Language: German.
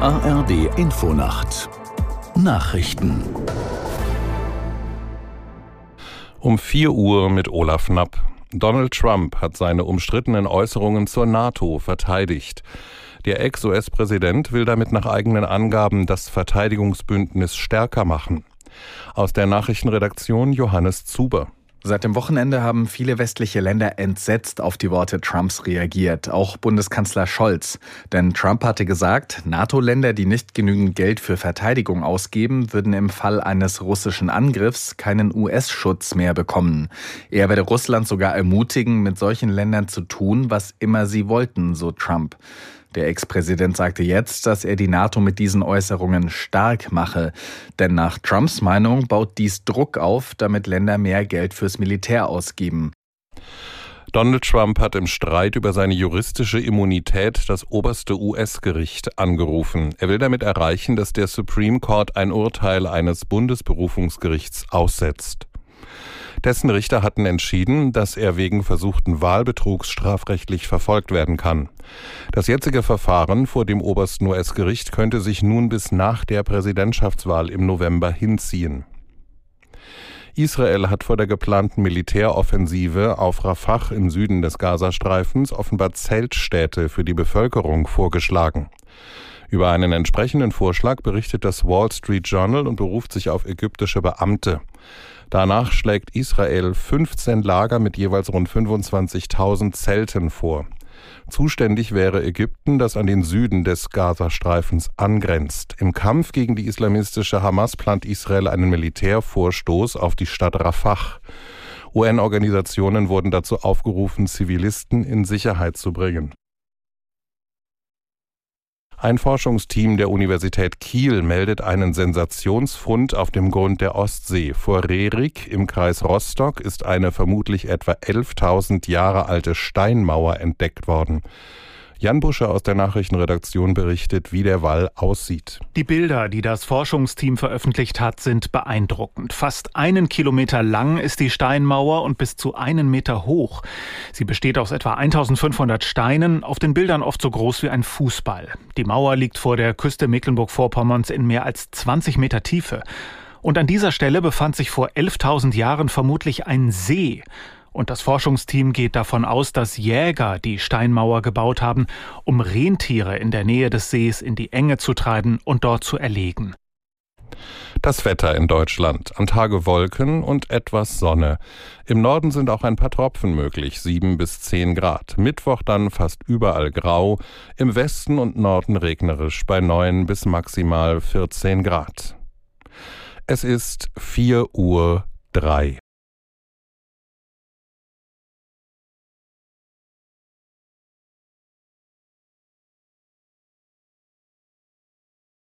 ARD Infonacht Nachrichten Um 4 Uhr mit Olaf Knapp. Donald Trump hat seine umstrittenen Äußerungen zur NATO verteidigt. Der Ex-US-Präsident will damit nach eigenen Angaben das Verteidigungsbündnis stärker machen. Aus der Nachrichtenredaktion Johannes Zuber. Seit dem Wochenende haben viele westliche Länder entsetzt auf die Worte Trumps reagiert, auch Bundeskanzler Scholz. Denn Trump hatte gesagt, NATO-Länder, die nicht genügend Geld für Verteidigung ausgeben, würden im Fall eines russischen Angriffs keinen US-Schutz mehr bekommen. Er werde Russland sogar ermutigen, mit solchen Ländern zu tun, was immer sie wollten, so Trump. Der Ex-Präsident sagte jetzt, dass er die NATO mit diesen Äußerungen stark mache. Denn nach Trumps Meinung baut dies Druck auf, damit Länder mehr Geld fürs Militär ausgeben. Donald Trump hat im Streit über seine juristische Immunität das oberste US-Gericht angerufen. Er will damit erreichen, dass der Supreme Court ein Urteil eines Bundesberufungsgerichts aussetzt. Dessen Richter hatten entschieden, dass er wegen versuchten Wahlbetrugs strafrechtlich verfolgt werden kann. Das jetzige Verfahren vor dem obersten US-Gericht könnte sich nun bis nach der Präsidentschaftswahl im November hinziehen. Israel hat vor der geplanten Militäroffensive auf Rafah im Süden des Gazastreifens offenbar Zeltstädte für die Bevölkerung vorgeschlagen. Über einen entsprechenden Vorschlag berichtet das Wall Street Journal und beruft sich auf ägyptische Beamte. Danach schlägt Israel 15 Lager mit jeweils rund 25.000 Zelten vor. Zuständig wäre Ägypten, das an den Süden des Gazastreifens angrenzt. Im Kampf gegen die islamistische Hamas plant Israel einen Militärvorstoß auf die Stadt Rafah. UN-Organisationen wurden dazu aufgerufen, Zivilisten in Sicherheit zu bringen. Ein Forschungsteam der Universität Kiel meldet einen Sensationsfund auf dem Grund der Ostsee. Vor Rerik im Kreis Rostock ist eine vermutlich etwa 11.000 Jahre alte Steinmauer entdeckt worden. Jan Busche aus der Nachrichtenredaktion berichtet, wie der Wall aussieht. Die Bilder, die das Forschungsteam veröffentlicht hat, sind beeindruckend. Fast einen Kilometer lang ist die Steinmauer und bis zu einen Meter hoch. Sie besteht aus etwa 1500 Steinen, auf den Bildern oft so groß wie ein Fußball. Die Mauer liegt vor der Küste Mecklenburg-Vorpommerns in mehr als 20 Meter Tiefe. Und an dieser Stelle befand sich vor 11.000 Jahren vermutlich ein See. Und das Forschungsteam geht davon aus, dass Jäger die Steinmauer gebaut haben, um Rentiere in der Nähe des Sees in die Enge zu treiben und dort zu erlegen. Das Wetter in Deutschland. Am Tage Wolken und etwas Sonne. Im Norden sind auch ein paar Tropfen möglich, sieben bis zehn Grad. Mittwoch dann fast überall grau, im Westen und Norden regnerisch bei neun bis maximal 14 Grad. Es ist vier Uhr drei.